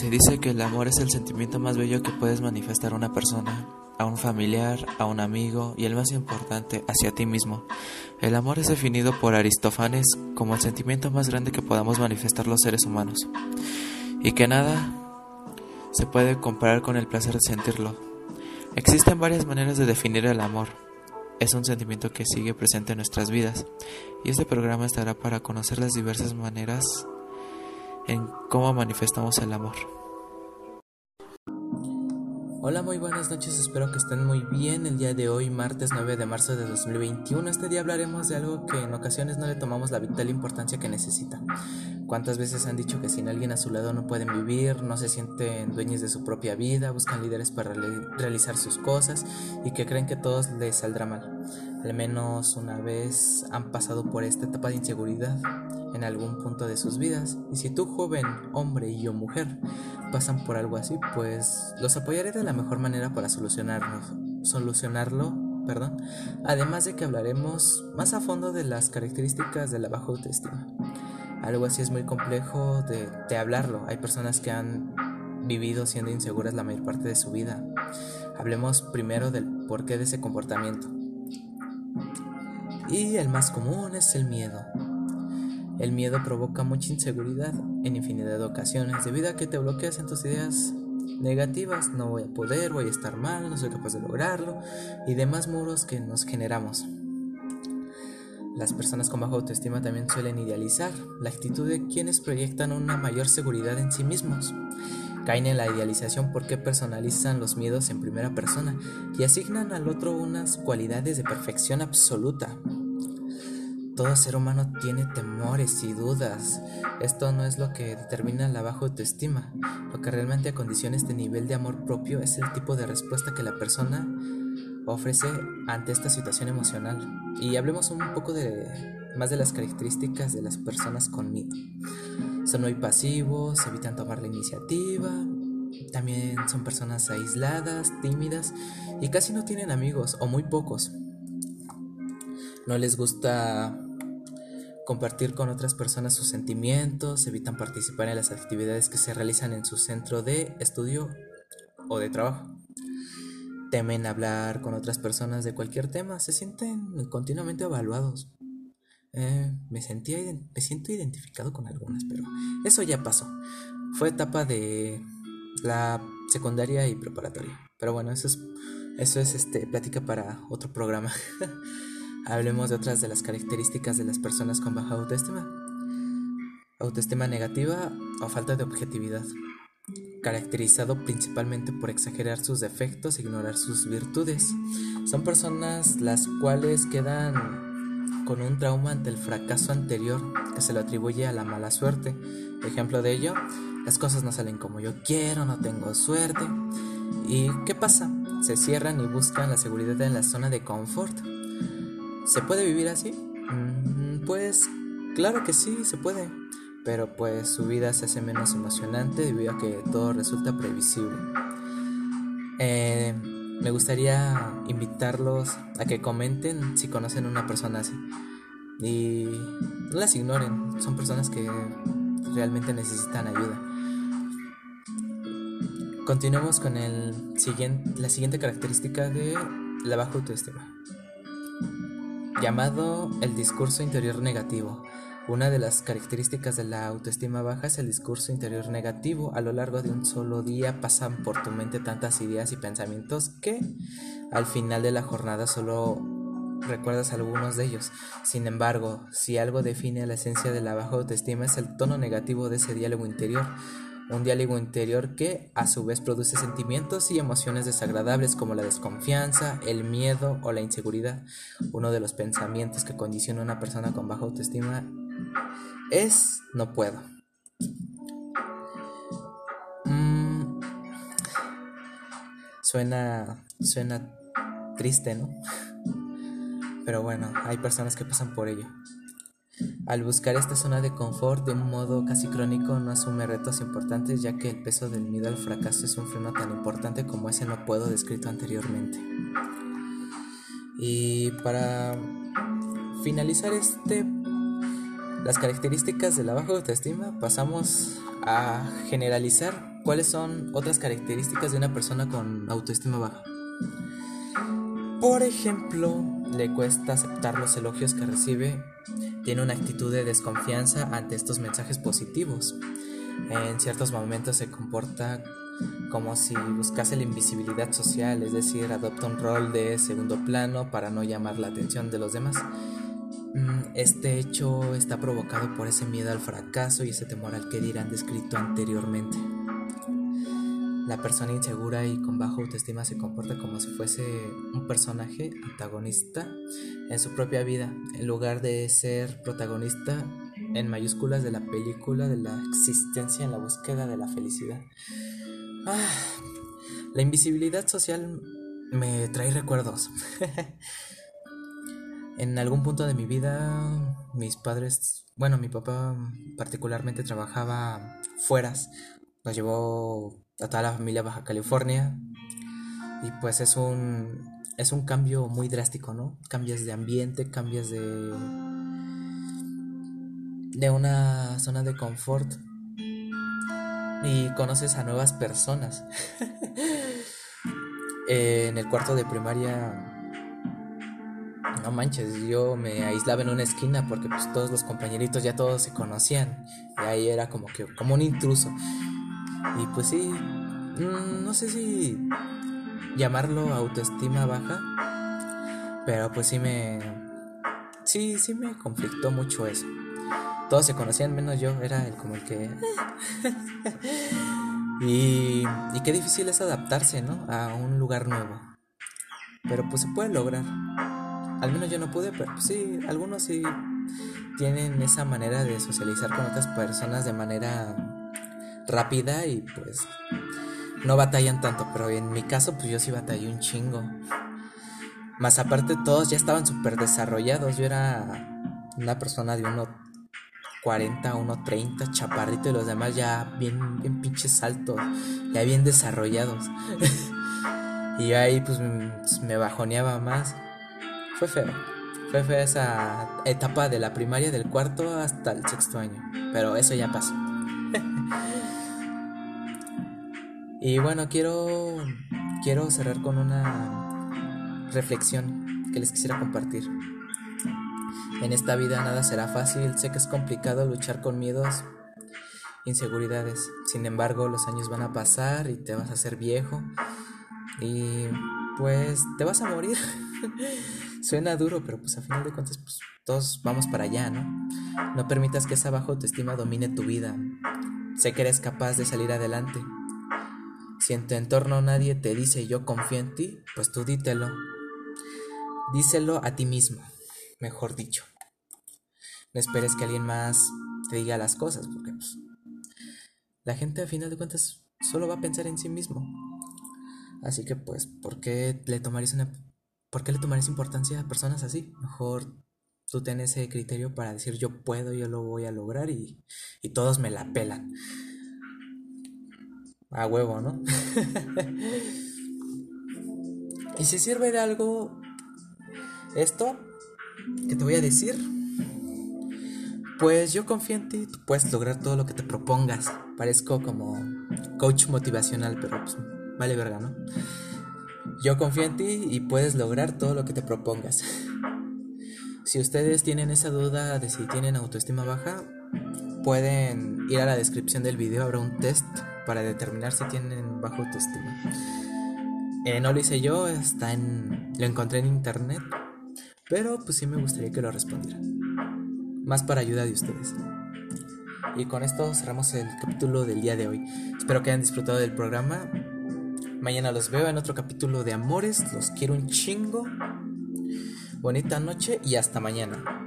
Se dice que el amor es el sentimiento más bello que puedes manifestar a una persona, a un familiar, a un amigo y el más importante, hacia ti mismo. El amor es definido por Aristófanes como el sentimiento más grande que podamos manifestar los seres humanos y que nada se puede comparar con el placer de sentirlo. Existen varias maneras de definir el amor. Es un sentimiento que sigue presente en nuestras vidas y este programa estará para conocer las diversas maneras en cómo manifestamos el amor. Hola, muy buenas noches, espero que estén muy bien. El día de hoy, martes 9 de marzo de 2021, este día hablaremos de algo que en ocasiones no le tomamos la vital importancia que necesita. ¿Cuántas veces han dicho que sin alguien a su lado no pueden vivir, no se sienten dueños de su propia vida, buscan líderes para realizar sus cosas y que creen que todo les saldrá mal? Al menos una vez han pasado por esta etapa de inseguridad en algún punto de sus vidas. Y si tú, joven, hombre y yo, mujer, pasan por algo así, pues los apoyaré de la mejor manera para solucionarlo. Perdón. Además de que hablaremos más a fondo de las características de la baja autoestima. Algo así es muy complejo de, de hablarlo. Hay personas que han vivido siendo inseguras la mayor parte de su vida. Hablemos primero del porqué de ese comportamiento. Y el más común es el miedo. El miedo provoca mucha inseguridad en infinidad de ocasiones debido a que te bloqueas en tus ideas negativas, no voy a poder, voy a estar mal, no soy capaz de lograrlo y demás muros que nos generamos. Las personas con baja autoestima también suelen idealizar la actitud de quienes proyectan una mayor seguridad en sí mismos. Caen en la idealización porque personalizan los miedos en primera persona y asignan al otro unas cualidades de perfección absoluta, todo ser humano tiene temores y dudas. Esto no es lo que determina la baja autoestima. Lo que realmente acondiciona este nivel de amor propio es el tipo de respuesta que la persona ofrece ante esta situación emocional. Y hablemos un poco de más de las características de las personas con miedo. Son muy pasivos, evitan tomar la iniciativa, también son personas aisladas, tímidas y casi no tienen amigos o muy pocos. No les gusta compartir con otras personas sus sentimientos, evitan participar en las actividades que se realizan en su centro de estudio o de trabajo. Temen hablar con otras personas de cualquier tema, se sienten continuamente evaluados. Eh, me, sentía, me siento identificado con algunas, pero eso ya pasó. Fue etapa de la secundaria y preparatoria. Pero bueno, eso es, eso es este, plática para otro programa. Hablemos de otras de las características de las personas con baja autoestima. Autoestima negativa o falta de objetividad, caracterizado principalmente por exagerar sus defectos e ignorar sus virtudes. Son personas las cuales quedan con un trauma ante el fracaso anterior que se lo atribuye a la mala suerte. Ejemplo de ello, las cosas no salen como yo quiero, no tengo suerte. ¿Y qué pasa? Se cierran y buscan la seguridad en la zona de confort ¿Se puede vivir así? Mm, pues claro que sí, se puede. Pero pues su vida se hace menos emocionante debido a que todo resulta previsible. Eh, me gustaría invitarlos a que comenten si conocen una persona así. Y no las ignoren, son personas que realmente necesitan ayuda. Continuemos con el siguiente, la siguiente característica de la baja autoestima llamado el discurso interior negativo. Una de las características de la autoestima baja es el discurso interior negativo. A lo largo de un solo día pasan por tu mente tantas ideas y pensamientos que al final de la jornada solo recuerdas algunos de ellos. Sin embargo, si algo define la esencia de la baja autoestima es el tono negativo de ese diálogo interior un diálogo interior que a su vez produce sentimientos y emociones desagradables como la desconfianza, el miedo o la inseguridad. Uno de los pensamientos que condiciona a una persona con baja autoestima es no puedo. Mm, suena, suena triste, ¿no? Pero bueno, hay personas que pasan por ello. Al buscar esta zona de confort de un modo casi crónico no asume retos importantes ya que el peso del miedo al fracaso es un freno tan importante como ese no puedo descrito anteriormente. Y para finalizar este las características de la baja autoestima pasamos a generalizar ¿cuáles son otras características de una persona con autoestima baja? Por ejemplo, le cuesta aceptar los elogios que recibe, tiene una actitud de desconfianza ante estos mensajes positivos. En ciertos momentos se comporta como si buscase la invisibilidad social, es decir, adopta un rol de segundo plano para no llamar la atención de los demás. Mm, este hecho está provocado por ese miedo al fracaso y ese temor al que dirán descrito anteriormente. La persona insegura y con baja autoestima se comporta como si fuese un personaje antagonista en su propia vida, en lugar de ser protagonista en mayúsculas de la película de la existencia en la búsqueda de la felicidad. Ah, la invisibilidad social me trae recuerdos. en algún punto de mi vida, mis padres, bueno, mi papá particularmente trabajaba fueras, nos llevó a toda la familia a Baja California y pues es un es un cambio muy drástico, ¿no? Cambias de ambiente, cambias de de una zona de confort y conoces a nuevas personas. en el cuarto de primaria, no manches, yo me aislaba en una esquina porque pues todos los compañeritos ya todos se conocían y ahí era como que como un intruso. Y pues sí, mm, no sé si llamarlo autoestima baja, pero pues sí me sí sí me conflictó mucho eso. Todos se conocían menos yo, era el como el que... y, y qué difícil es adaptarse, ¿no? A un lugar nuevo. Pero pues se puede lograr. Al menos yo no pude, pero sí, algunos sí tienen esa manera de socializar con otras personas de manera rápida y pues no batallan tanto, pero en mi caso pues yo sí batallé un chingo. Más aparte todos ya estaban súper desarrollados, yo era una persona de uno 40, 1.30, chaparrito y los demás ya bien, bien pinches altos, ya bien desarrollados. y ahí pues me bajoneaba más. Fue feo. Fue feo esa etapa de la primaria del cuarto hasta el sexto año. Pero eso ya pasó. y bueno, quiero quiero cerrar con una reflexión que les quisiera compartir. En esta vida nada será fácil, sé que es complicado luchar con miedos, inseguridades. Sin embargo, los años van a pasar y te vas a hacer viejo y pues te vas a morir. Suena duro, pero pues a final de cuentas pues todos vamos para allá, ¿no? No permitas que esa baja autoestima domine tu vida. Sé que eres capaz de salir adelante. Si en tu entorno nadie te dice yo confío en ti, pues tú dítelo. Díselo a ti mismo mejor dicho. No esperes que alguien más te diga las cosas, porque pues, la gente a final de cuentas solo va a pensar en sí mismo. Así que pues, ¿por qué le tomarías una ¿por qué le tomarías importancia a personas así? Mejor tú tienes ese criterio para decir yo puedo, yo lo voy a lograr y, y todos me la pelan. A huevo, ¿no? y si sirve de algo esto, ¿Qué te voy a decir? Pues yo confío en ti, tú puedes lograr todo lo que te propongas. Parezco como coach motivacional, pero pues vale verga, ¿no? Yo confío en ti y puedes lograr todo lo que te propongas. Si ustedes tienen esa duda de si tienen autoestima baja, pueden ir a la descripción del video, habrá un test para determinar si tienen baja autoestima. Eh, no lo hice yo, está en, lo encontré en internet pero pues sí me gustaría que lo respondieran. Más para ayuda de ustedes. Y con esto cerramos el capítulo del día de hoy. Espero que hayan disfrutado del programa. Mañana los veo en otro capítulo de Amores. Los quiero un chingo. Bonita noche y hasta mañana.